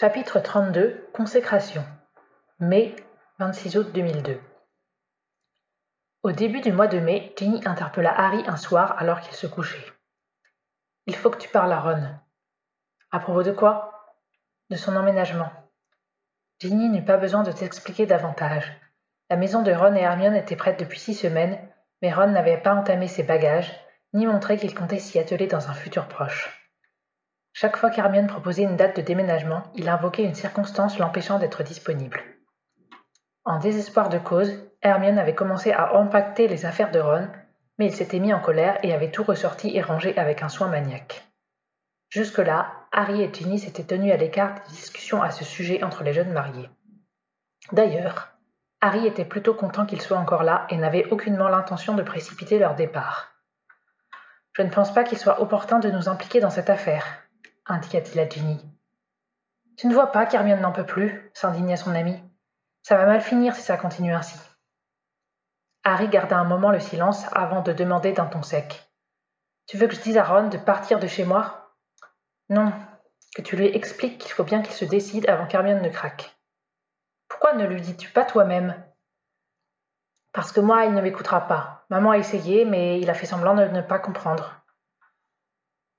Chapitre 32 Consécration Mai 26 août 2002 Au début du mois de mai, Ginny interpella Harry un soir alors qu'il se couchait. Il faut que tu parles à Ron. À propos de quoi? De son emménagement. Ginny n'eut pas besoin de t'expliquer davantage. La maison de Ron et Hermione était prête depuis six semaines, mais Ron n'avait pas entamé ses bagages, ni montré qu'il comptait s'y atteler dans un futur proche. Chaque fois qu'Hermione proposait une date de déménagement, il invoquait une circonstance l'empêchant d'être disponible. En désespoir de cause, Hermione avait commencé à impacter les affaires de Ron, mais il s'était mis en colère et avait tout ressorti et rangé avec un soin maniaque. Jusque-là, Harry et Ginny s'étaient tenus à l'écart des discussions à ce sujet entre les jeunes mariés. D'ailleurs, Harry était plutôt content qu'ils soient encore là et n'avait aucunement l'intention de précipiter leur départ. Je ne pense pas qu'il soit opportun de nous impliquer dans cette affaire, indiqua-t-il à Ginny. Tu ne vois pas qu'Hermione n'en peut plus s'indigna son ami. Ça va mal finir si ça continue ainsi. Harry garda un moment le silence avant de demander d'un ton sec. Tu veux que je dise à Ron de partir de chez moi? Non, que tu lui expliques qu'il faut bien qu'il se décide avant qu'Hermione ne craque. Pourquoi ne lui dis-tu pas toi-même? Parce que moi, il ne m'écoutera pas. Maman a essayé, mais il a fait semblant de ne pas comprendre.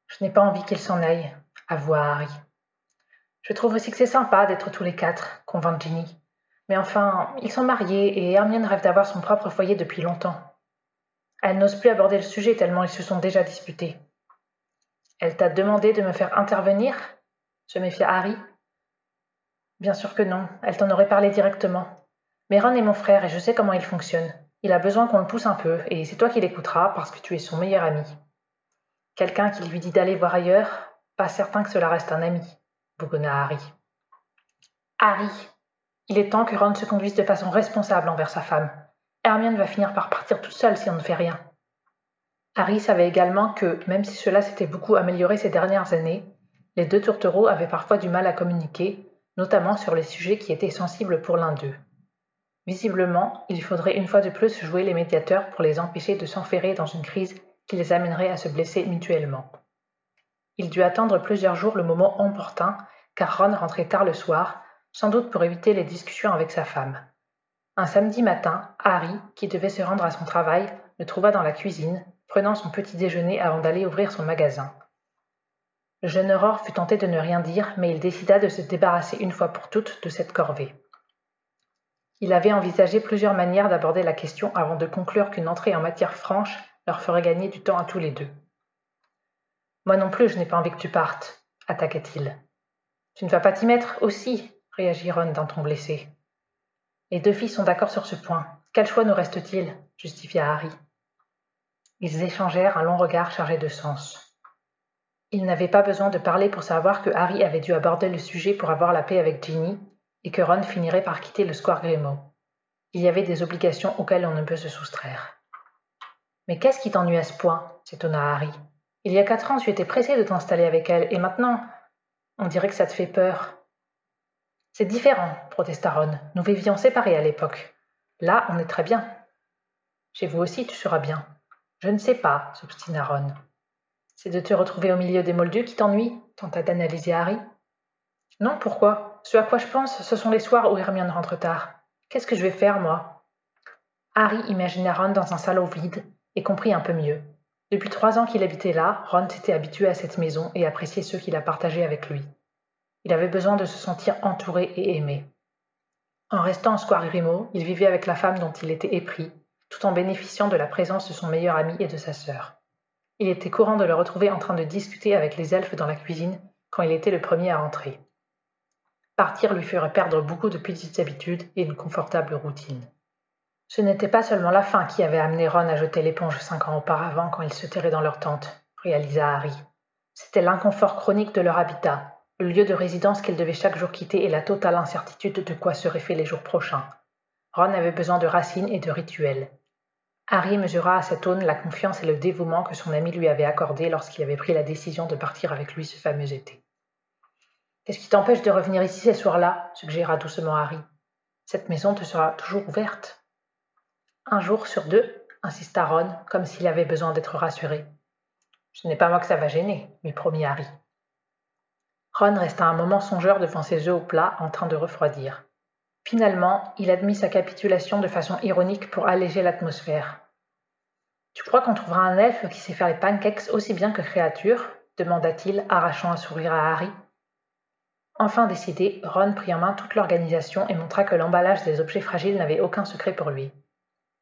Je n'ai pas envie qu'il s'en aille avoua Harry. Je trouve aussi que c'est sympa d'être tous les quatre, convint Ginny. Mais enfin, ils sont mariés et Hermione rêve d'avoir son propre foyer depuis longtemps. Elle n'ose plus aborder le sujet tellement ils se sont déjà disputés. Elle t'a demandé de me faire intervenir? Se méfia Harry. Bien sûr que non, elle t'en aurait parlé directement. Mais Ron est mon frère et je sais comment il fonctionne. Il a besoin qu'on le pousse un peu, et c'est toi qui l'écouteras parce que tu es son meilleur ami. Quelqu'un qui lui dit d'aller voir ailleurs, certain que cela reste un ami, bougonna Harry. Harry, il est temps que Ron se conduise de façon responsable envers sa femme. Hermione va finir par partir toute seule si on ne fait rien. Harry savait également que, même si cela s'était beaucoup amélioré ces dernières années, les deux tourtereaux avaient parfois du mal à communiquer, notamment sur les sujets qui étaient sensibles pour l'un d'eux. Visiblement, il faudrait une fois de plus jouer les médiateurs pour les empêcher de s'enferrer dans une crise qui les amènerait à se blesser mutuellement. Il dut attendre plusieurs jours le moment opportun, car Ron rentrait tard le soir, sans doute pour éviter les discussions avec sa femme. Un samedi matin, Harry, qui devait se rendre à son travail, le trouva dans la cuisine, prenant son petit déjeuner avant d'aller ouvrir son magasin. Le jeune Aurore fut tenté de ne rien dire, mais il décida de se débarrasser une fois pour toutes de cette corvée. Il avait envisagé plusieurs manières d'aborder la question avant de conclure qu'une entrée en matière franche leur ferait gagner du temps à tous les deux. Moi non plus, je n'ai pas envie que tu partes, attaqua-t-il. Tu ne vas pas t'y mettre aussi, réagit Ron d'un ton blessé. Les deux filles sont d'accord sur ce point. Quel choix nous reste-t-il? justifia Harry. Ils échangèrent un long regard chargé de sens. Ils n'avaient pas besoin de parler pour savoir que Harry avait dû aborder le sujet pour avoir la paix avec Ginny et que Ron finirait par quitter le square Grimaud. Il y avait des obligations auxquelles on ne peut se soustraire. Mais qu'est-ce qui t'ennuie à ce point? s'étonna Harry. Il y a quatre ans, tu étais pressé de t'installer avec elle, et maintenant, on dirait que ça te fait peur. C'est différent, protesta Ron. Nous vivions séparés à l'époque. Là, on est très bien. Chez vous aussi, tu seras bien. Je ne sais pas, s'obstina Ron. C'est de te retrouver au milieu des moldus qui t'ennuie tenta d'analyser Harry. Non, pourquoi? Ce à quoi je pense, ce sont les soirs où Hermione rentre tard. Qu'est-ce que je vais faire, moi? Harry imagina Ron dans un salon vide et comprit un peu mieux. Depuis trois ans qu'il habitait là, Ron s'était habitué à cette maison et appréciait ceux qui la partageaient avec lui. Il avait besoin de se sentir entouré et aimé. En restant en Square Grimaud, il vivait avec la femme dont il était épris, tout en bénéficiant de la présence de son meilleur ami et de sa sœur. Il était courant de le retrouver en train de discuter avec les elfes dans la cuisine quand il était le premier à rentrer. Partir lui ferait perdre beaucoup de petites habitudes et une confortable routine. Ce n'était pas seulement la faim qui avait amené Ron à jeter l'éponge cinq ans auparavant quand ils se terraient dans leur tente, réalisa Harry. C'était l'inconfort chronique de leur habitat, le lieu de résidence qu'ils devaient chaque jour quitter et la totale incertitude de quoi seraient faits les jours prochains. Ron avait besoin de racines et de rituels. Harry mesura à cette aune la confiance et le dévouement que son ami lui avait accordé lorsqu'il avait pris la décision de partir avec lui ce fameux été. Qu'est-ce qui t'empêche de revenir ici ces soirs-là? suggéra doucement Harry. Cette maison te sera toujours ouverte. Un jour sur deux, insista Ron, comme s'il avait besoin d'être rassuré. Ce n'est pas moi que ça va gêner, lui promit Harry. Ron resta un moment songeur devant ses œufs au plat en train de refroidir. Finalement, il admit sa capitulation de façon ironique pour alléger l'atmosphère. Tu crois qu'on trouvera un elfe qui sait faire les pancakes aussi bien que créature demanda-t-il, arrachant un sourire à Harry. Enfin décidé, Ron prit en main toute l'organisation et montra que l'emballage des objets fragiles n'avait aucun secret pour lui.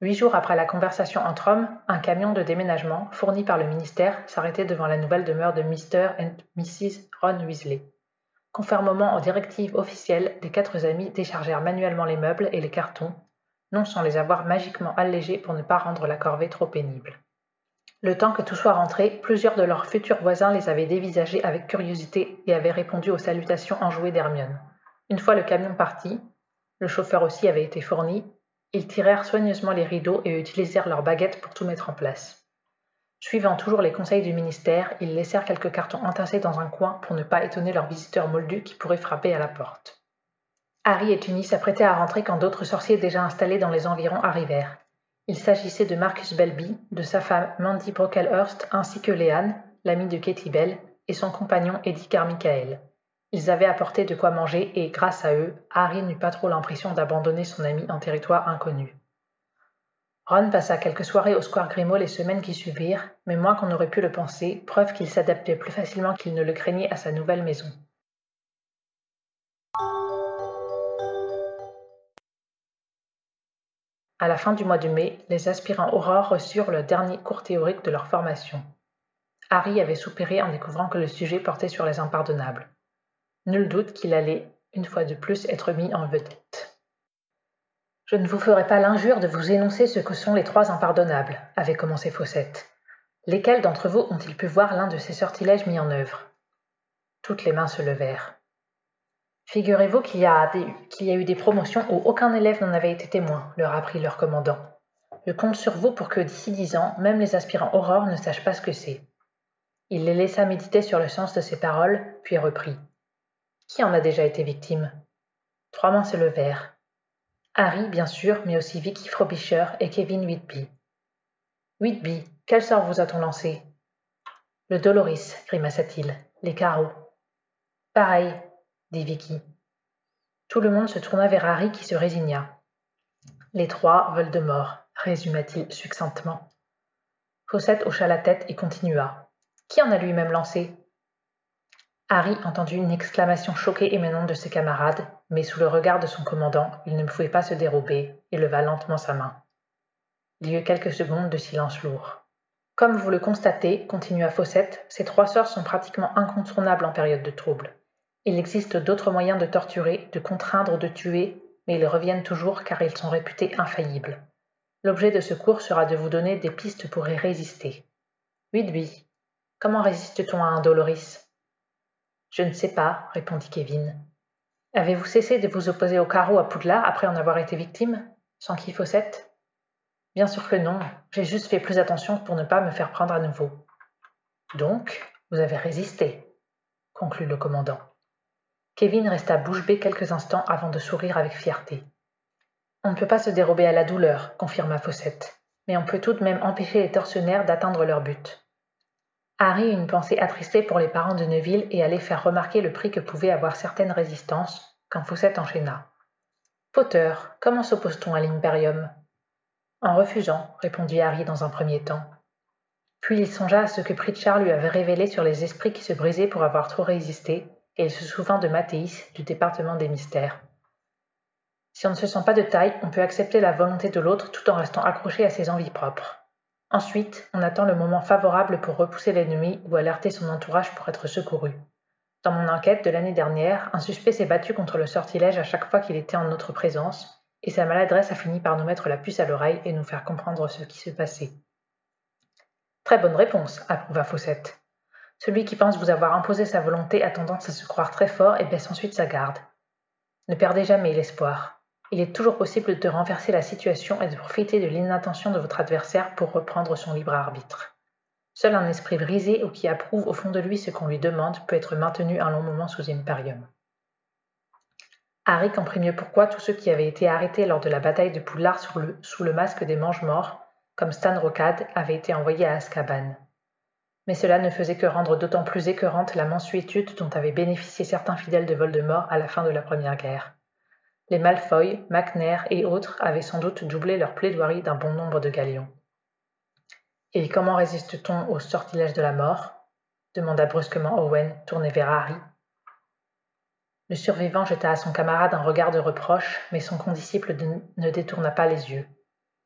Huit jours après la conversation entre hommes, un camion de déménagement, fourni par le ministère, s'arrêtait devant la nouvelle demeure de Mr. et Mrs. Ron Weasley. Conformément aux directives officielles, les quatre amis déchargèrent manuellement les meubles et les cartons, non sans les avoir magiquement allégés pour ne pas rendre la corvée trop pénible. Le temps que tout soit rentré, plusieurs de leurs futurs voisins les avaient dévisagés avec curiosité et avaient répondu aux salutations enjouées d'Hermione. Une fois le camion parti, le chauffeur aussi avait été fourni, ils tirèrent soigneusement les rideaux et utilisèrent leurs baguettes pour tout mettre en place. Suivant toujours les conseils du ministère, ils laissèrent quelques cartons entassés dans un coin pour ne pas étonner leurs visiteurs moldus qui pourraient frapper à la porte. Harry et Tunis s'apprêtaient à rentrer quand d'autres sorciers déjà installés dans les environs arrivèrent. Il s'agissait de Marcus Belby, de sa femme Mandy Brocklehurst ainsi que Léane, l'amie de Katie Bell, et son compagnon Eddie Carmichael. Ils avaient apporté de quoi manger et, grâce à eux, Harry n'eut pas trop l'impression d'abandonner son ami en territoire inconnu. Ron passa quelques soirées au Square Grimaud les semaines qui suivirent, mais moins qu'on aurait pu le penser, preuve qu'il s'adaptait plus facilement qu'il ne le craignait à sa nouvelle maison. À la fin du mois de mai, les aspirants Aurore reçurent le dernier cours théorique de leur formation. Harry avait soupiré en découvrant que le sujet portait sur les impardonnables. Nul doute qu'il allait, une fois de plus, être mis en vedette. Je ne vous ferai pas l'injure de vous énoncer ce que sont les trois impardonnables, avait commencé Fawcett. Lesquels d'entre vous ont-ils pu voir l'un de ces sortilèges mis en œuvre? Toutes les mains se levèrent. Figurez-vous qu'il y, a y a eu des promotions où aucun élève n'en avait été témoin, leur apprit leur commandant. Je compte sur vous pour que d'ici dix ans, même les aspirants Aurore ne sachent pas ce que c'est. Il les laissa méditer sur le sens de ces paroles, puis reprit. Qui en a déjà été victime? Trois mains se levèrent. Harry, bien sûr, mais aussi Vicky Frobisher et Kevin Whitby. Whitby, quel sort vous a-t-on lancé? Le Doloris, grimaça-t-il. Les carreaux. Pareil, dit Vicky. Tout le monde se tourna vers Harry qui se résigna. Les trois veulent de mort, résuma-t-il succinctement. Fawcett hocha la tête et continua. Qui en a lui-même lancé? Harry entendit une exclamation choquée émanant de ses camarades, mais sous le regard de son commandant, il ne pouvait pas se dérober et leva lentement sa main. Il y eut quelques secondes de silence lourd. Comme vous le constatez, continua Fawcett, ces trois sorts sont pratiquement incontournables en période de trouble. Il existe d'autres moyens de torturer, de contraindre, de tuer, mais ils reviennent toujours car ils sont réputés infaillibles. L'objet de ce cours sera de vous donner des pistes pour y résister. Whitby, comment résiste-t-on à un Doloris? Je ne sais pas, répondit Kevin. Avez-vous cessé de vous opposer au carreau à Poudlard après en avoir été victime? S'enquit Fawcett. Bien sûr que non, j'ai juste fait plus attention pour ne pas me faire prendre à nouveau. Donc, vous avez résisté, conclut le commandant. Kevin resta bouche bée quelques instants avant de sourire avec fierté. On ne peut pas se dérober à la douleur, confirma Fawcett, mais on peut tout de même empêcher les tortionnaires d'atteindre leur but. Harry eut une pensée attristée pour les parents de Neville et allait faire remarquer le prix que pouvait avoir certaines résistances, quand Fawcett enchaîna. Potter, comment s'oppose-t-on à l'Imperium En refusant, répondit Harry dans un premier temps. Puis il songea à ce que Pritchard lui avait révélé sur les esprits qui se brisaient pour avoir trop résisté, et il se souvint de Mathéis, du département des mystères. Si on ne se sent pas de taille, on peut accepter la volonté de l'autre tout en restant accroché à ses envies propres. Ensuite, on attend le moment favorable pour repousser l'ennemi ou alerter son entourage pour être secouru. Dans mon enquête de l'année dernière, un suspect s'est battu contre le sortilège à chaque fois qu'il était en notre présence, et sa maladresse a fini par nous mettre la puce à l'oreille et nous faire comprendre ce qui se passait. Très bonne réponse, approuva Fawcett. Celui qui pense vous avoir imposé sa volonté a tendance à se croire très fort et baisse ensuite sa garde. Ne perdez jamais l'espoir. Il est toujours possible de renverser la situation et de profiter de l'inattention de votre adversaire pour reprendre son libre arbitre. Seul un esprit brisé ou qui approuve au fond de lui ce qu'on lui demande peut être maintenu un long moment sous Imperium. Harry comprit mieux pourquoi tous ceux qui avaient été arrêtés lors de la bataille de Poudlard sous le, masque des Mange-Morts, comme Stan Rocade, avaient été envoyés à Azkaban. mais cela ne faisait que rendre d'autant plus écœurante la mansuétude dont avaient bénéficié certains fidèles de Voldemort à la fin de la Première Guerre. Les Malfoy, McNair et autres avaient sans doute doublé leur plaidoirie d'un bon nombre de galions. Et comment résiste-t-on au sortilège de la mort? demanda brusquement Owen, tourné vers Harry. Le survivant jeta à son camarade un regard de reproche, mais son condisciple ne détourna pas les yeux.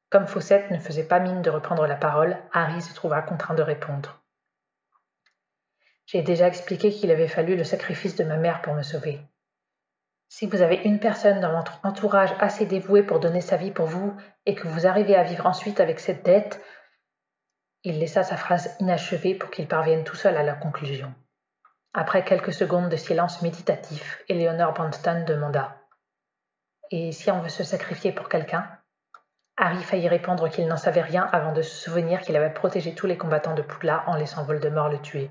Comme Fawcett ne faisait pas mine de reprendre la parole, Harry se trouva contraint de répondre. J'ai déjà expliqué qu'il avait fallu le sacrifice de ma mère pour me sauver. Si vous avez une personne dans votre entourage assez dévouée pour donner sa vie pour vous et que vous arrivez à vivre ensuite avec cette dette, il laissa sa phrase inachevée pour qu'il parvienne tout seul à la conclusion. Après quelques secondes de silence méditatif, Eleanor Branston demanda Et si on veut se sacrifier pour quelqu'un? Harry faillit répondre qu'il n'en savait rien avant de se souvenir qu'il avait protégé tous les combattants de Poudlard en laissant Voldemort le tuer.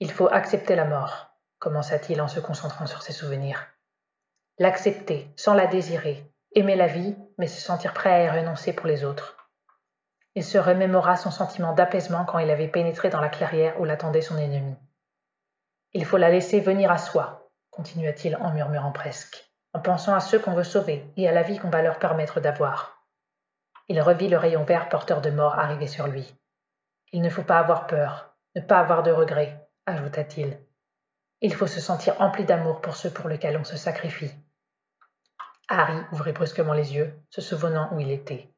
Il faut accepter la mort, commença-t-il en se concentrant sur ses souvenirs. L'accepter, sans la désirer, aimer la vie, mais se sentir prêt à y renoncer pour les autres. Il se remémora son sentiment d'apaisement quand il avait pénétré dans la clairière où l'attendait son ennemi. Il faut la laisser venir à soi, continua-t-il en murmurant presque, en pensant à ceux qu'on veut sauver et à la vie qu'on va leur permettre d'avoir. Il revit le rayon vert porteur de mort arriver sur lui. Il ne faut pas avoir peur, ne pas avoir de regrets, ajouta-t-il. Il faut se sentir empli d'amour pour ceux pour lesquels on se sacrifie. Harry ouvrit brusquement les yeux, se souvenant où il était.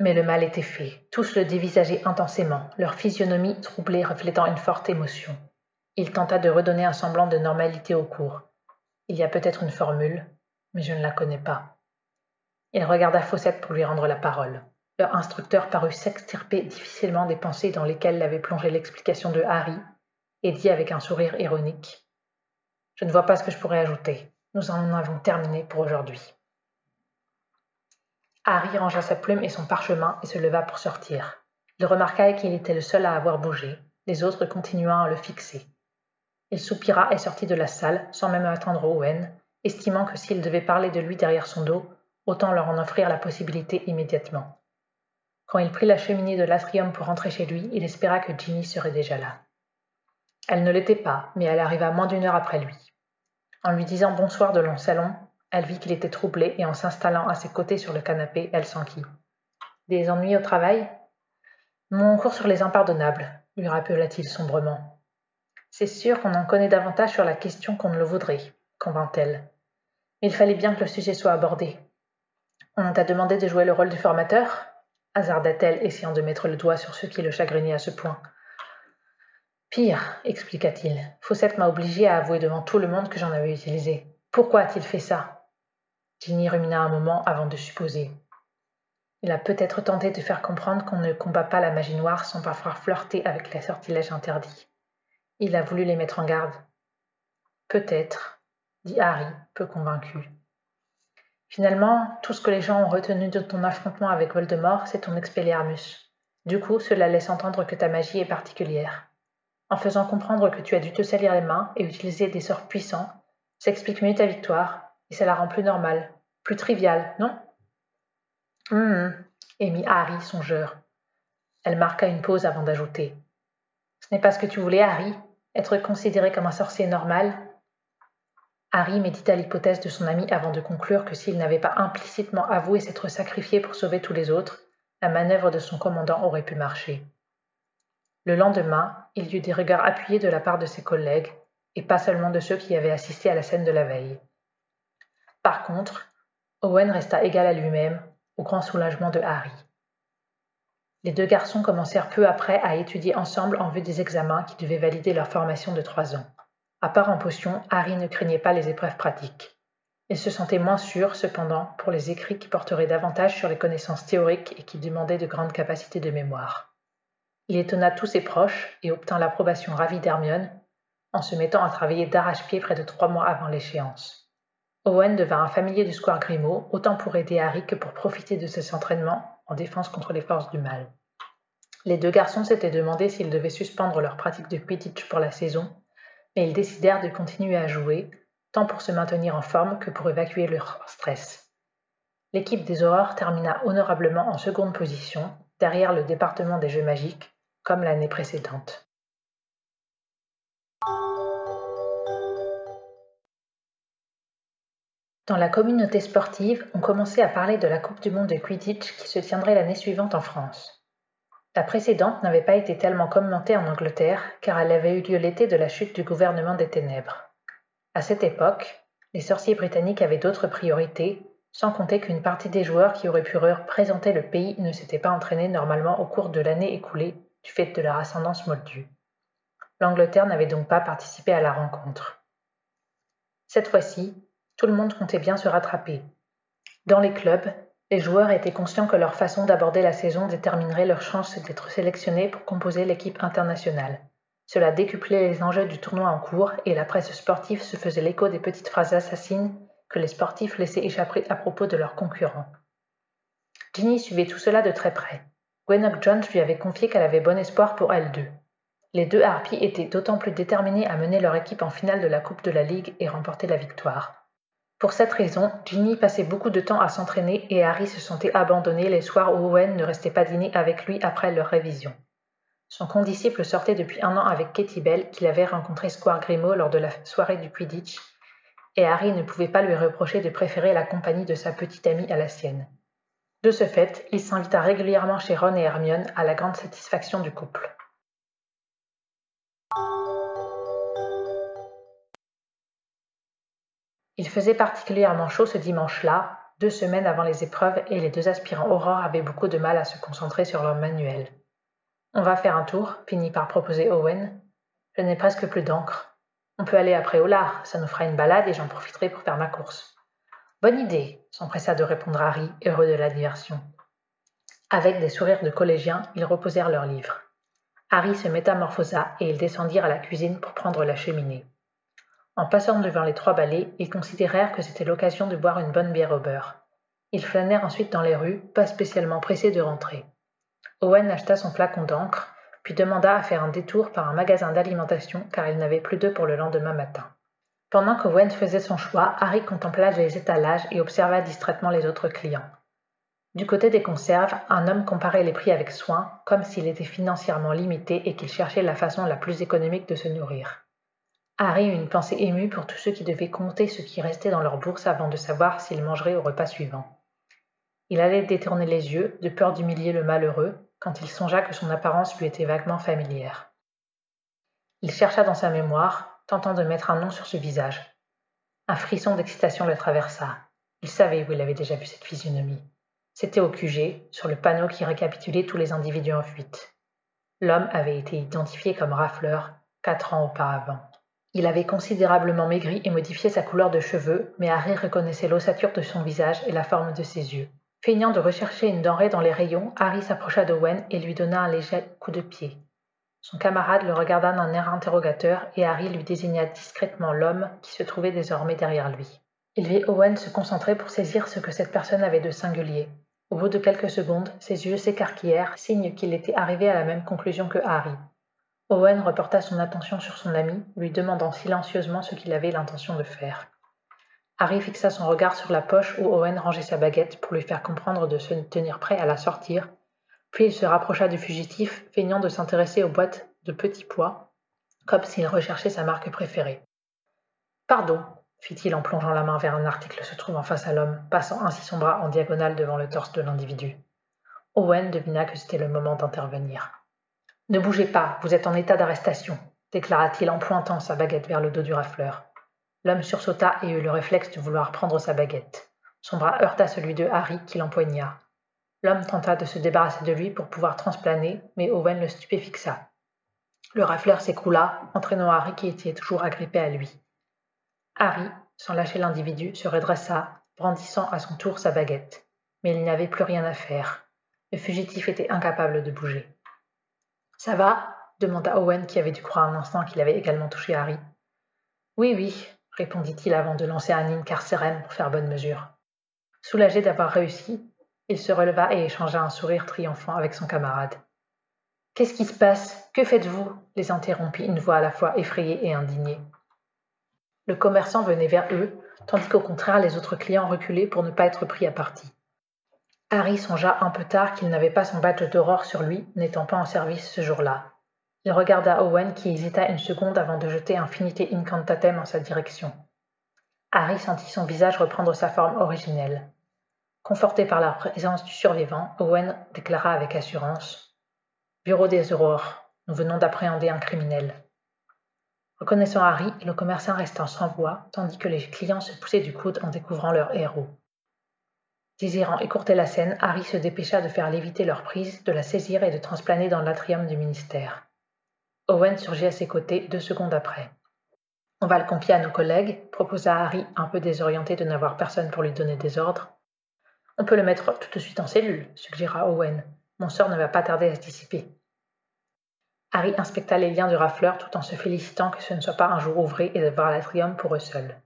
Mais le mal était fait. Tous le dévisageaient intensément, leur physionomie troublée reflétant une forte émotion. Il tenta de redonner un semblant de normalité au cours. Il y a peut-être une formule, mais je ne la connais pas. Il regarda Fawcett pour lui rendre la parole. Leur instructeur parut s'extirper difficilement des pensées dans lesquelles l'avait plongé l'explication de Harry, et dit avec un sourire ironique Je ne vois pas ce que je pourrais ajouter. Nous en avons terminé pour aujourd'hui. Harry rangea sa plume et son parchemin et se leva pour sortir. Il remarqua qu'il était le seul à avoir bougé, les autres continuant à le fixer. Il soupira et sortit de la salle, sans même attendre Owen, estimant que s'il devait parler de lui derrière son dos, autant leur en offrir la possibilité immédiatement. Quand il prit la cheminée de l'atrium pour rentrer chez lui, il espéra que Ginny serait déjà là. Elle ne l'était pas, mais elle arriva moins d'une heure après lui. En lui disant bonsoir de long salon, elle vit qu'il était troublé et en s'installant à ses côtés sur le canapé, elle s'enquit. Des ennuis au travail? Mon cours sur les impardonnables, lui rappela-t-il sombrement. C'est sûr qu'on en connaît davantage sur la question qu'on ne le voudrait, convint-elle. Il fallait bien que le sujet soit abordé. On t'a demandé de jouer le rôle du formateur? hasarda-t-elle, essayant de mettre le doigt sur ce qui le chagrinait à ce point. Pire, expliqua-t-il, Fawcett m'a obligé à avouer devant tout le monde que j'en avais utilisé. Pourquoi a-t-il fait ça? Ginny rumina un moment avant de supposer. Il a peut-être tenté de faire comprendre qu'on ne combat pas la magie noire sans parfois flirter avec les sortilèges interdits. Il a voulu les mettre en garde. Peut-être, dit Harry, peu convaincu. Finalement, tout ce que les gens ont retenu de ton affrontement avec Voldemort, c'est ton expelliarmus. Du coup, cela laisse entendre que ta magie est particulière. En faisant comprendre que tu as dû te salir les mains et utiliser des sorts puissants, ça explique mieux ta victoire, et ça la rend plus normale, plus triviale, non? Hum, émit Harry, songeur. Elle marqua une pause avant d'ajouter. Ce n'est pas ce que tu voulais, Harry Être considéré comme un sorcier normal? Harry médita l'hypothèse de son ami avant de conclure que s'il n'avait pas implicitement avoué s'être sacrifié pour sauver tous les autres, la manœuvre de son commandant aurait pu marcher. Le lendemain, il y eut des regards appuyés de la part de ses collègues, et pas seulement de ceux qui avaient assisté à la scène de la veille. Par contre, Owen resta égal à lui-même, au grand soulagement de Harry. Les deux garçons commencèrent peu après à étudier ensemble en vue des examens qui devaient valider leur formation de trois ans. À part en potion, Harry ne craignait pas les épreuves pratiques. Il se sentait moins sûr, cependant, pour les écrits qui porteraient davantage sur les connaissances théoriques et qui demandaient de grandes capacités de mémoire. Il étonna tous ses proches et obtint l'approbation ravie d'Hermione en se mettant à travailler d'arrache-pied près de trois mois avant l'échéance. Owen devint un familier du Square Grimaud, autant pour aider Harry que pour profiter de ses entraînements en défense contre les forces du mal. Les deux garçons s'étaient demandé s'ils devaient suspendre leur pratique de Quidditch pour la saison mais ils décidèrent de continuer à jouer, tant pour se maintenir en forme que pour évacuer leur stress. L'équipe des Aurores termina honorablement en seconde position, derrière le département des Jeux magiques, comme l'année précédente. Dans la communauté sportive, on commençait à parler de la Coupe du monde de Quidditch qui se tiendrait l'année suivante en France. La précédente n'avait pas été tellement commentée en Angleterre car elle avait eu lieu l'été de la chute du gouvernement des ténèbres. À cette époque, les sorciers britanniques avaient d'autres priorités, sans compter qu'une partie des joueurs qui auraient pu représenter le pays ne s'étaient pas entraînés normalement au cours de l'année écoulée du fait de leur ascendance moldue. L'Angleterre n'avait donc pas participé à la rencontre. Cette fois-ci, tout le monde comptait bien se rattraper. Dans les clubs, les joueurs étaient conscients que leur façon d'aborder la saison déterminerait leur chance d'être sélectionnés pour composer l'équipe internationale. Cela décuplait les enjeux du tournoi en cours et la presse sportive se faisait l'écho des petites phrases assassines que les sportifs laissaient échapper à propos de leurs concurrents. Ginny suivait tout cela de très près. Gwenock Jones lui avait confié qu'elle avait bon espoir pour elle deux. Les deux harpies étaient d'autant plus déterminées à mener leur équipe en finale de la Coupe de la Ligue et remporter la victoire. Pour cette raison, Ginny passait beaucoup de temps à s'entraîner et Harry se sentait abandonné les soirs où Owen ne restait pas dîner avec lui après leur révision. Son condisciple sortait depuis un an avec Katie Bell, qu'il avait rencontré Square Grimaud lors de la soirée du Quidditch, et Harry ne pouvait pas lui reprocher de préférer la compagnie de sa petite amie à la sienne. De ce fait, il s'invita régulièrement chez Ron et Hermione à la grande satisfaction du couple. Il faisait particulièrement chaud ce dimanche-là, deux semaines avant les épreuves, et les deux aspirants Aurore avaient beaucoup de mal à se concentrer sur leur manuel. On va faire un tour, finit par proposer Owen. Je n'ai presque plus d'encre. On peut aller après au lard, ça nous fera une balade et j'en profiterai pour faire ma course. Bonne idée, s'empressa de répondre Harry, heureux de la diversion. Avec des sourires de collégiens, ils reposèrent leurs livres. Harry se métamorphosa et ils descendirent à la cuisine pour prendre la cheminée. En passant devant les trois balais, ils considérèrent que c'était l'occasion de boire une bonne bière au beurre. Ils flânèrent ensuite dans les rues, pas spécialement pressés de rentrer. Owen acheta son flacon d'encre, puis demanda à faire un détour par un magasin d'alimentation car il n'avait plus d'œufs pour le lendemain matin. Pendant qu'Owen faisait son choix, Harry contempla les étalages et observa distraitement les autres clients. Du côté des conserves, un homme comparait les prix avec soin, comme s'il était financièrement limité et qu'il cherchait la façon la plus économique de se nourrir. Harry eut une pensée émue pour tous ceux qui devaient compter ce qui restait dans leur bourse avant de savoir s'ils mangeraient au repas suivant. Il allait détourner les yeux, de peur d'humilier le malheureux, quand il songea que son apparence lui était vaguement familière. Il chercha dans sa mémoire, tentant de mettre un nom sur ce visage. Un frisson d'excitation le traversa. Il savait où il avait déjà vu cette physionomie. C'était au QG, sur le panneau qui récapitulait tous les individus en fuite. L'homme avait été identifié comme rafleur quatre ans auparavant. Il avait considérablement maigri et modifié sa couleur de cheveux, mais Harry reconnaissait l'ossature de son visage et la forme de ses yeux. Feignant de rechercher une denrée dans les rayons, Harry s'approcha d'Owen et lui donna un léger coup de pied. Son camarade le regarda d'un air interrogateur et Harry lui désigna discrètement l'homme qui se trouvait désormais derrière lui. Il vit Owen se concentrer pour saisir ce que cette personne avait de singulier. Au bout de quelques secondes, ses yeux s'écarquillèrent, signe qu'il était arrivé à la même conclusion que Harry. Owen reporta son attention sur son ami, lui demandant silencieusement ce qu'il avait l'intention de faire. Harry fixa son regard sur la poche où Owen rangeait sa baguette pour lui faire comprendre de se tenir prêt à la sortir, puis il se rapprocha du fugitif, feignant de s'intéresser aux boîtes de petits pois, comme s'il recherchait sa marque préférée. Pardon, fit-il en plongeant la main vers un article se trouvant face à l'homme, passant ainsi son bras en diagonale devant le torse de l'individu. Owen devina que c'était le moment d'intervenir. Ne bougez pas, vous êtes en état d'arrestation, déclara-t-il en pointant sa baguette vers le dos du rafleur. L'homme sursauta et eut le réflexe de vouloir prendre sa baguette. Son bras heurta celui de Harry qui l'empoigna. L'homme tenta de se débarrasser de lui pour pouvoir transplaner, mais Owen le stupéfixa. Le rafleur s'écroula, entraînant Harry qui était toujours agrippé à lui. Harry, sans lâcher l'individu, se redressa, brandissant à son tour sa baguette. Mais il n'y avait plus rien à faire. Le fugitif était incapable de bouger. Ça va? demanda Owen qui avait dû croire un instant qu'il avait également touché Harry. Oui, oui, répondit-il avant de lancer un incarcérem pour faire bonne mesure. Soulagé d'avoir réussi, il se releva et échangea un sourire triomphant avec son camarade. Qu'est-ce qui se passe? Que faites-vous? les interrompit une voix à la fois effrayée et indignée. Le commerçant venait vers eux, tandis qu'au contraire les autres clients reculaient pour ne pas être pris à partie. Harry songea un peu tard qu'il n'avait pas son badge d'aurore sur lui, n'étant pas en service ce jour-là. Il regarda Owen qui hésita une seconde avant de jeter Infinité Incantatem en sa direction. Harry sentit son visage reprendre sa forme originelle. Conforté par la présence du survivant, Owen déclara avec assurance Bureau des aurores, nous venons d'appréhender un criminel. Reconnaissant Harry, le commerçant resta sans voix, tandis que les clients se poussaient du coude en découvrant leur héros. Désirant écourter la scène, Harry se dépêcha de faire léviter leur prise, de la saisir et de transplaner dans l'atrium du ministère. Owen surgit à ses côtés deux secondes après. On va le confier à nos collègues, proposa Harry, un peu désorienté de n'avoir personne pour lui donner des ordres. On peut le mettre tout de suite en cellule, suggéra Owen. Mon sort ne va pas tarder à se dissiper. Harry inspecta les liens de rafleur tout en se félicitant que ce ne soit pas un jour ouvré et d'avoir l'atrium pour eux seuls.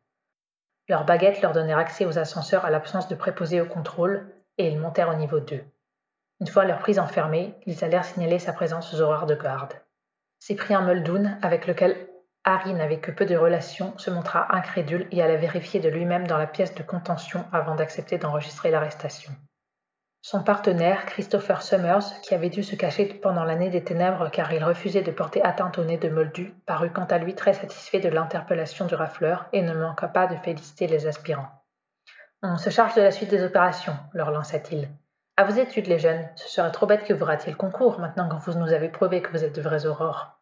Leurs baguettes leur donnèrent accès aux ascenseurs à l'absence de préposés au contrôle, et ils montèrent au niveau 2. Une fois leur prise enfermée, ils allèrent signaler sa présence aux horaires de garde. Cyprien Muldoon, avec lequel Harry n'avait que peu de relations, se montra incrédule et alla vérifier de lui-même dans la pièce de contention avant d'accepter d'enregistrer l'arrestation. Son partenaire, Christopher Summers, qui avait dû se cacher pendant l'année des ténèbres car il refusait de porter atteinte au nez de Moldu, parut quant à lui très satisfait de l'interpellation du rafleur et ne manqua pas de féliciter les aspirants. On se charge de la suite des opérations, leur lança-t-il. À vos études, les jeunes, ce serait trop bête que vous ratiez le concours maintenant que vous nous avez prouvé que vous êtes de vraies aurores.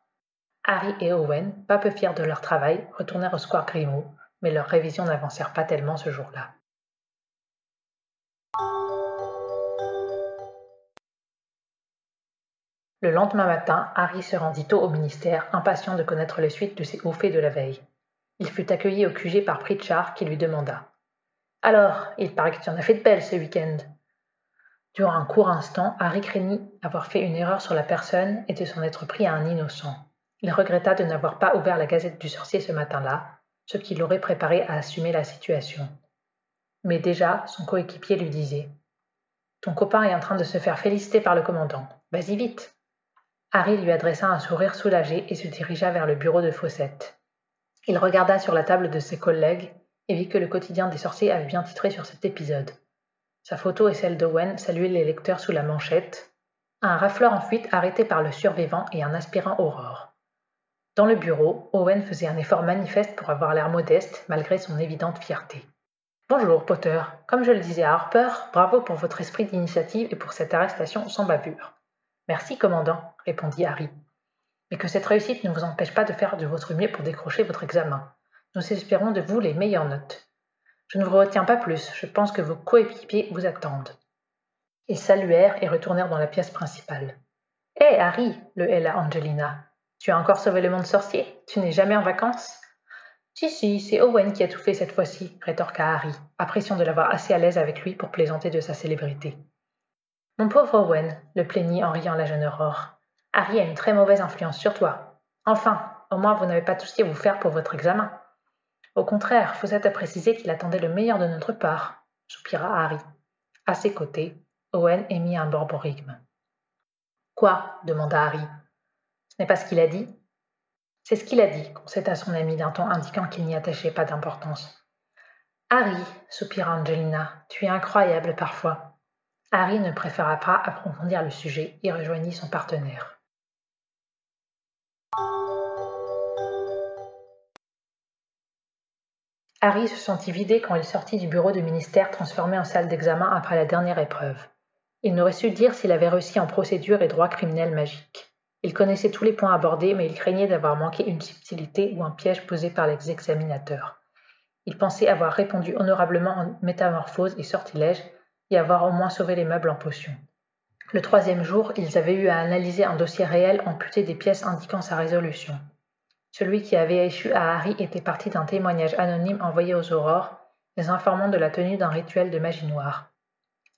Harry et Owen, pas peu fiers de leur travail, retournèrent au square Grimaud, mais leurs révisions n'avancèrent pas tellement ce jour-là. Le lendemain matin, Harry se rendit tôt au ministère, impatient de connaître les suites de ses hauts faits de la veille. Il fut accueilli au QG par Pritchard qui lui demanda Alors, il paraît que tu en as fait de belles ce week-end. Durant un court instant, Harry craignit avoir fait une erreur sur la personne et de s'en être pris à un innocent. Il regretta de n'avoir pas ouvert la gazette du sorcier ce matin-là, ce qui l'aurait préparé à assumer la situation. Mais déjà, son coéquipier lui disait Ton copain est en train de se faire féliciter par le commandant. Vas-y vite. Harry lui adressa un sourire soulagé et se dirigea vers le bureau de Fawcett. Il regarda sur la table de ses collègues et vit que le quotidien des sorciers avait bien titré sur cet épisode. Sa photo et celle d'Owen saluaient les lecteurs sous la manchette Un rafleur en fuite arrêté par le survivant et un aspirant aurore. Dans le bureau, Owen faisait un effort manifeste pour avoir l'air modeste malgré son évidente fierté. Bonjour, Potter. Comme je le disais à Harper, bravo pour votre esprit d'initiative et pour cette arrestation sans bavure. Merci, commandant, répondit Harry. Mais que cette réussite ne vous empêche pas de faire de votre mieux pour décrocher votre examen. Nous espérons de vous les meilleures notes. Je ne vous retiens pas plus, je pense que vos coéquipiers vous attendent. Ils saluèrent et retournèrent dans la pièce principale. Hé, Harry le héla Angelina. Tu as encore sauvé le monde sorcier? Tu n'es jamais en vacances? Si, si, c'est Owen qui a tout fait cette fois-ci, rétorqua Harry, appréciant de l'avoir assez à l'aise avec lui pour plaisanter de sa célébrité. Mon pauvre Owen, le plaignit en riant la jeune Aurore. Harry a une très mauvaise influence sur toi. Enfin, au moins vous n'avez pas tout ce qu'il vous faire pour votre examen. Au contraire, Fawcett a précisé qu'il attendait le meilleur de notre part, soupira Harry. À ses côtés, Owen émit un borborigme. Quoi? demanda Harry. N'est pas ce qu'il a dit C'est ce qu'il a dit, concéda son ami d'un ton indiquant qu'il n'y attachait pas d'importance. Harry, soupira Angelina, tu es incroyable parfois. Harry ne préféra pas approfondir le sujet et rejoignit son partenaire. Harry se sentit vidé quand il sortit du bureau du ministère transformé en salle d'examen après la dernière épreuve. Il n'aurait su dire s'il avait réussi en procédure et droit criminel magique. Il connaissait tous les points abordés, mais il craignait d'avoir manqué une subtilité ou un piège posé par les examinateurs. Il pensait avoir répondu honorablement en métamorphose et sortilège, et avoir au moins sauvé les meubles en potion. Le troisième jour, ils avaient eu à analyser un dossier réel amputé des pièces indiquant sa résolution. Celui qui avait échu à Harry était parti d'un témoignage anonyme envoyé aux aurores, les informant de la tenue d'un rituel de magie noire.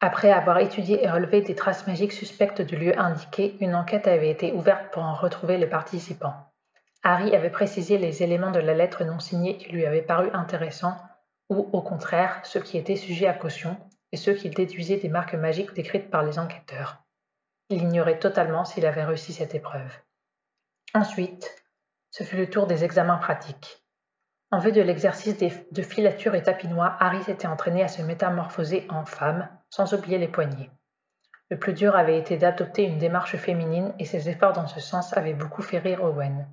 Après avoir étudié et relevé des traces magiques suspectes du lieu indiqué, une enquête avait été ouverte pour en retrouver les participants. Harry avait précisé les éléments de la lettre non signée qui lui avaient paru intéressants, ou, au contraire, ceux qui étaient sujets à caution, et ceux qui déduisaient des marques magiques décrites par les enquêteurs. Il ignorait totalement s'il avait réussi cette épreuve. Ensuite, ce fut le tour des examens pratiques. En vue de l'exercice de filature et tapinois, Harry s'était entraîné à se métamorphoser en femme, sans oublier les poignets. Le plus dur avait été d'adopter une démarche féminine et ses efforts dans ce sens avaient beaucoup fait rire Owen.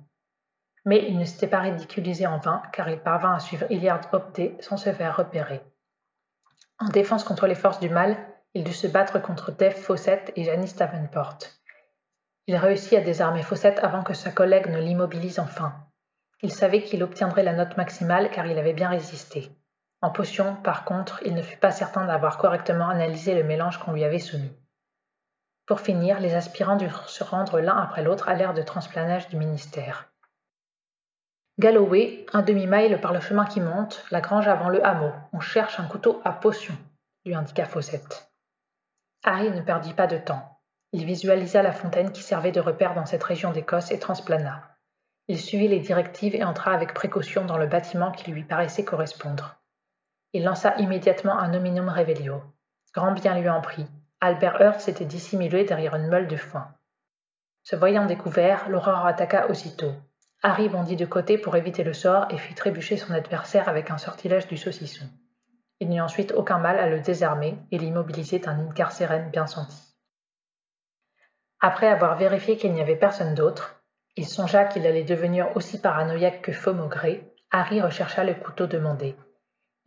Mais il ne s'était pas ridiculisé en vain car il parvint à suivre Hilliard Hopday sans se faire repérer. En défense contre les forces du mal, il dut se battre contre Dave Fawcett et Janice Davenport. Il réussit à désarmer Fawcett avant que sa collègue ne l'immobilise enfin. Il savait qu'il obtiendrait la note maximale car il avait bien résisté. En potion, par contre, il ne fut pas certain d'avoir correctement analysé le mélange qu'on lui avait soumis. Pour finir, les aspirants durent se rendre l'un après l'autre à l'ère de transplanage du ministère. Galloway, un demi-mile par le chemin qui monte, la grange avant le hameau. On cherche un couteau à potion, lui indiqua Fawcett. Harry ne perdit pas de temps. Il visualisa la fontaine qui servait de repère dans cette région d'Écosse et transplana. Il suivit les directives et entra avec précaution dans le bâtiment qui lui paraissait correspondre. Il lança immédiatement un nominum revelio. Grand bien lui en prit. Albert Hurt s'était dissimulé derrière une meule de foin. Se voyant découvert, l'aurore attaqua aussitôt. Harry bondit de côté pour éviter le sort et fit trébucher son adversaire avec un sortilège du saucisson. Il n'eut ensuite aucun mal à le désarmer et l'immobiliser d'un incarcérène bien senti. Après avoir vérifié qu'il n'y avait personne d'autre, il songea qu'il allait devenir aussi paranoïaque que faux maugré. Harry rechercha le couteau demandé.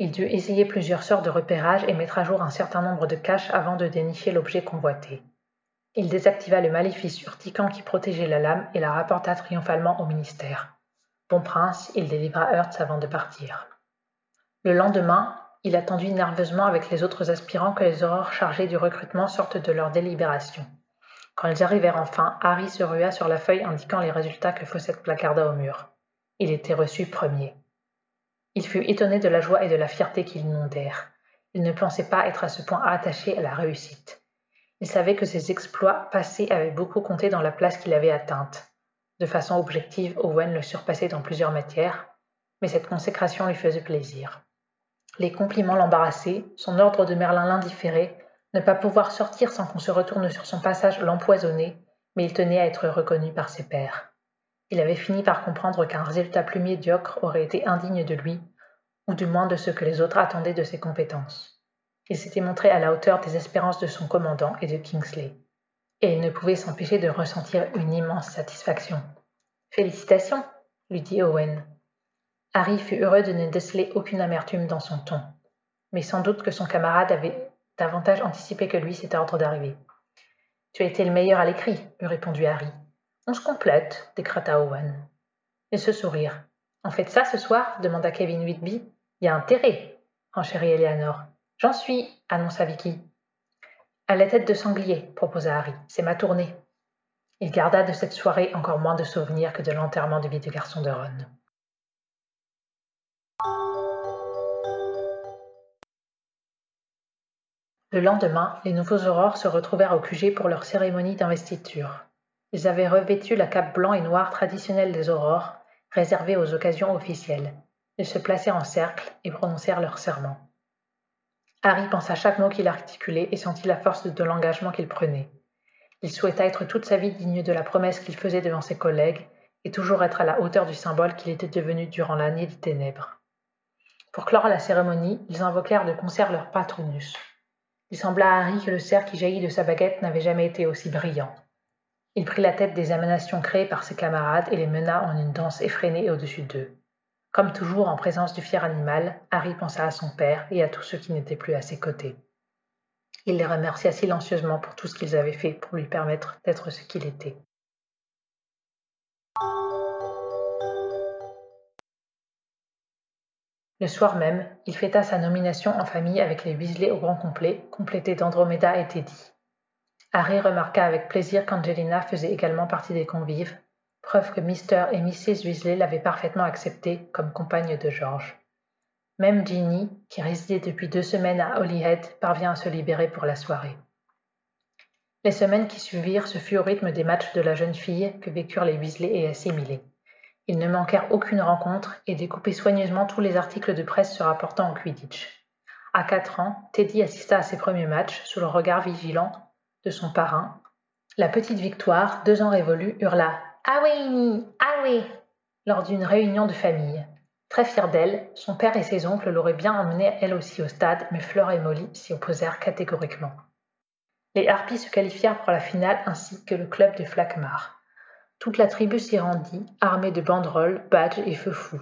Il dut essayer plusieurs sortes de repérages et mettre à jour un certain nombre de caches avant de dénicher l'objet convoité. Il désactiva le maléfice urticant qui protégeait la lame et la rapporta triomphalement au ministère. Bon prince, il délivra Hertz avant de partir. Le lendemain, il attendit nerveusement avec les autres aspirants que les aurores chargées du recrutement sortent de leur délibération. Quand ils arrivèrent enfin, Harry se rua sur la feuille indiquant les résultats que Fawcett placarda au mur. Il était reçu premier. Il fut étonné de la joie et de la fierté qui l'inondèrent. Il ne pensait pas être à ce point attaché à la réussite. Il savait que ses exploits passés avaient beaucoup compté dans la place qu'il avait atteinte. De façon objective, Owen le surpassait dans plusieurs matières, mais cette consécration lui faisait plaisir. Les compliments l'embarrassaient, son ordre de Merlin l'indifférait, ne pas pouvoir sortir sans qu'on se retourne sur son passage l'empoisonnait, mais il tenait à être reconnu par ses pairs. Il avait fini par comprendre qu'un résultat plus médiocre aurait été indigne de lui, ou du moins de ce que les autres attendaient de ses compétences. Il s'était montré à la hauteur des espérances de son commandant et de Kingsley, et il ne pouvait s'empêcher de ressentir une immense satisfaction. Félicitations, lui dit Owen. Harry fut heureux de ne déceler aucune amertume dans son ton, mais sans doute que son camarade avait davantage anticipé que lui cet ordre d'arrivée. Tu as été le meilleur à l'écrit, lui répondit Harry. On se complète, décreta Owen. Et ce sourire. En fait ça ce soir demanda Kevin Whitby. Il y a intérêt, renchérit Eleanor. J'en suis, annonça Vicky. À la tête de sanglier, proposa Harry. C'est ma tournée. Il garda de cette soirée encore moins de souvenirs que de l'enterrement de vie de garçon de Ron. Le lendemain, les nouveaux aurores se retrouvèrent au QG pour leur cérémonie d'investiture. Ils avaient revêtu la cape blanc et noire traditionnelle des aurores, réservée aux occasions officielles. Ils se placèrent en cercle et prononcèrent leur serment. Harry pensa chaque mot qu'il articulait et sentit la force de l'engagement qu'il prenait. Il souhaita être toute sa vie digne de la promesse qu'il faisait devant ses collègues et toujours être à la hauteur du symbole qu'il était devenu durant l'année des ténèbres. Pour clore la cérémonie, ils invoquèrent de concert leur patronus. Il sembla à Harry que le cerf qui jaillit de sa baguette n'avait jamais été aussi brillant. Il prit la tête des émanations créées par ses camarades et les mena en une danse effrénée au-dessus d'eux. Comme toujours en présence du fier animal, Harry pensa à son père et à tous ceux qui n'étaient plus à ses côtés. Il les remercia silencieusement pour tout ce qu'ils avaient fait pour lui permettre d'être ce qu'il était. Le soir même, il fêta sa nomination en famille avec les Weasley au grand complet, complété d'Andromeda et Teddy. Harry remarqua avec plaisir qu'Angelina faisait également partie des convives, preuve que Mr. et Mrs. Weasley l'avaient parfaitement acceptée comme compagne de George. Même Ginny, qui résidait depuis deux semaines à Holyhead, parvient à se libérer pour la soirée. Les semaines qui suivirent, ce fut au rythme des matchs de la jeune fille que vécurent les Weasley et assimilés. Ils ne manquèrent aucune rencontre et découpaient soigneusement tous les articles de presse se rapportant au Quidditch. À quatre ans, Teddy assista à ses premiers matchs sous le regard vigilant de son parrain, la petite Victoire, deux ans révolue, hurla Ah oui, ah lors d'une réunion de famille. Très fière d'elle, son père et ses oncles l'auraient bien emmenée elle aussi au stade, mais Fleur et Molly s'y opposèrent catégoriquement. Les Harpies se qualifièrent pour la finale ainsi que le club de Flakmar. Toute la tribu s'y rendit, armée de banderoles, badges et feux fous.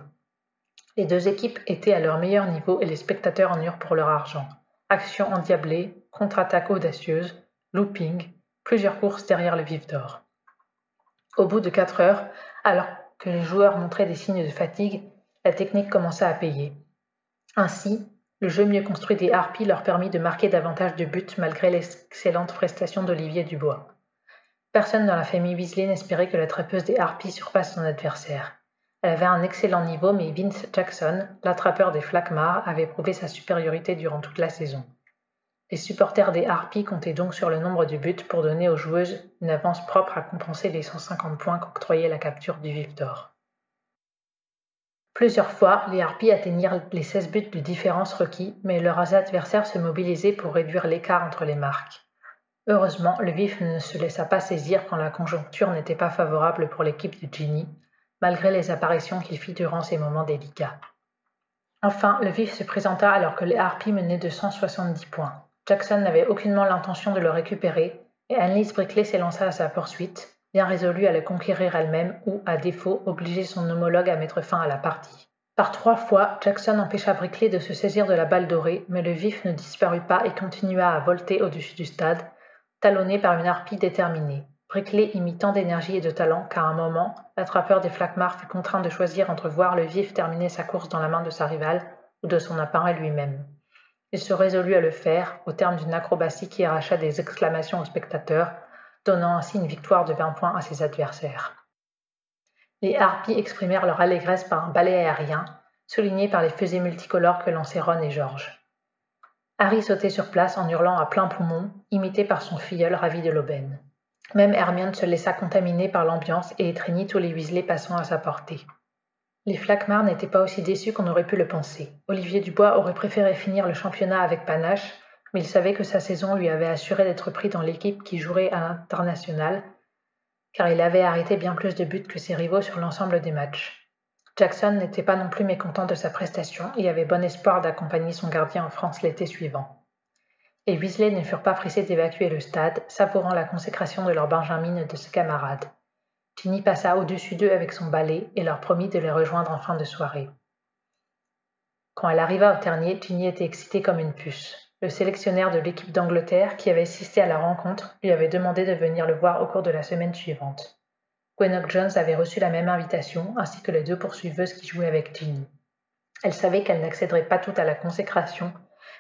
Les deux équipes étaient à leur meilleur niveau et les spectateurs en eurent pour leur argent. Action endiablée, contre-attaque audacieuse, looping, plusieurs courses derrière le vif d'or. Au bout de quatre heures, alors que les joueurs montraient des signes de fatigue, la technique commença à payer. Ainsi, le jeu mieux construit des Harpies leur permit de marquer davantage de buts malgré l'excellente prestation d'Olivier Dubois. Personne dans la famille Weasley n'espérait que la trappeuse des Harpies surpasse son adversaire. Elle avait un excellent niveau, mais Vince Jackson, l'attrapeur des Flakmar, avait prouvé sa supériorité durant toute la saison. Les supporters des Harpies comptaient donc sur le nombre de buts pour donner aux joueuses une avance propre à compenser les 150 points qu'octroyait la capture du Vif d'Or. Plusieurs fois, les Harpies atteignirent les 16 buts de différence requis, mais leurs adversaires se mobilisaient pour réduire l'écart entre les marques. Heureusement, le Vif ne se laissa pas saisir quand la conjoncture n'était pas favorable pour l'équipe de Ginny, malgré les apparitions qu'il fit durant ces moments délicats. Enfin, le Vif se présenta alors que les Harpies menaient de 170 points. Jackson n'avait aucunement l'intention de le récupérer, et Annelise Brickley s'élança à sa poursuite, bien résolue à le conquérir elle-même ou, à défaut, obliger son homologue à mettre fin à la partie. Par trois fois, Jackson empêcha Brickley de se saisir de la balle dorée, mais le vif ne disparut pas et continua à volter au-dessus du stade, talonné par une harpie déterminée. Brickley y mit tant d'énergie et de talent qu'à un moment, l'attrapeur des Flakmar fut contraint de choisir entre voir le vif terminer sa course dans la main de sa rivale ou de son appareil lui-même. Il se résolut à le faire, au terme d'une acrobatie qui arracha des exclamations aux spectateurs, donnant ainsi une victoire de 20 points à ses adversaires. Les harpies exprimèrent leur allégresse par un balai aérien, souligné par les fusées multicolores que lançaient Ron et George. Harry sautait sur place en hurlant à plein poumon, imité par son filleul ravi de l'aubaine. Même Hermione se laissa contaminer par l'ambiance et étreignit tous les Weasley passant à sa portée. Les Flackmar n'étaient pas aussi déçus qu'on aurait pu le penser. Olivier Dubois aurait préféré finir le championnat avec panache, mais il savait que sa saison lui avait assuré d'être pris dans l'équipe qui jouerait à l'international, car il avait arrêté bien plus de buts que ses rivaux sur l'ensemble des matchs. Jackson n'était pas non plus mécontent de sa prestation et avait bon espoir d'accompagner son gardien en France l'été suivant. Les Weasley ne furent pas pressés d'évacuer le stade, savourant la consécration de leur benjamine de ses camarades. Ginny passa au-dessus d'eux avec son balai et leur promit de les rejoindre en fin de soirée. Quand elle arriva au ternier, Ginny était excitée comme une puce. Le sélectionnaire de l'équipe d'Angleterre, qui avait assisté à la rencontre, lui avait demandé de venir le voir au cours de la semaine suivante. Gwenock Jones avait reçu la même invitation, ainsi que les deux poursuiveuses qui jouaient avec Ginny. Elle savait qu'elle n'accéderait pas toutes à la consécration,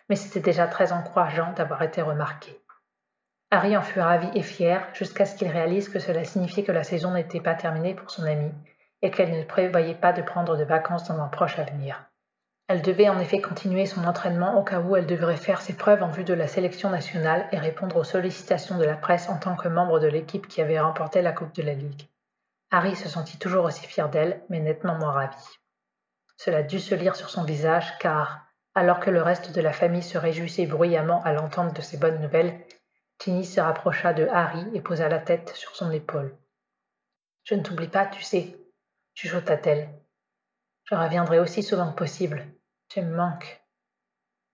mais c'était déjà très encourageant d'avoir été remarquée. Harry en fut ravi et fier jusqu'à ce qu'il réalise que cela signifiait que la saison n'était pas terminée pour son amie et qu'elle ne prévoyait pas de prendre de vacances dans un proche avenir. Elle devait en effet continuer son entraînement au cas où elle devrait faire ses preuves en vue de la sélection nationale et répondre aux sollicitations de la presse en tant que membre de l'équipe qui avait remporté la Coupe de la Ligue. Harry se sentit toujours aussi fier d'elle, mais nettement moins ravi. Cela dut se lire sur son visage, car, alors que le reste de la famille se réjouissait bruyamment à l'entente de ces bonnes nouvelles, Ginny se rapprocha de Harry et posa la tête sur son épaule. Je ne t'oublie pas, tu sais, chuchota-t-elle. Je reviendrai aussi souvent que possible. Tu me manques.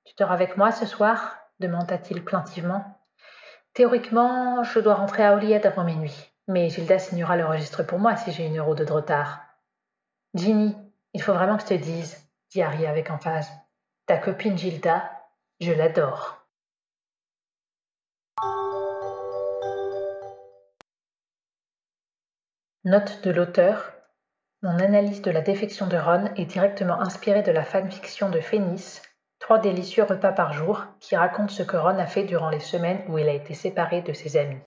Tu dors avec moi ce soir? demanda-t-il plaintivement. Théoriquement, je dois rentrer à Holyhead avant minuit, mais Gilda signera le registre pour moi si j'ai une heure de retard. Ginny, il faut vraiment que je te dise, dit Harry avec emphase. Ta copine Gilda, je l'adore. Note de l'auteur mon analyse de la défection de Ron est directement inspirée de la fanfiction de Phénis, Trois délicieux repas par jour, qui raconte ce que Ron a fait durant les semaines où il a été séparé de ses amis.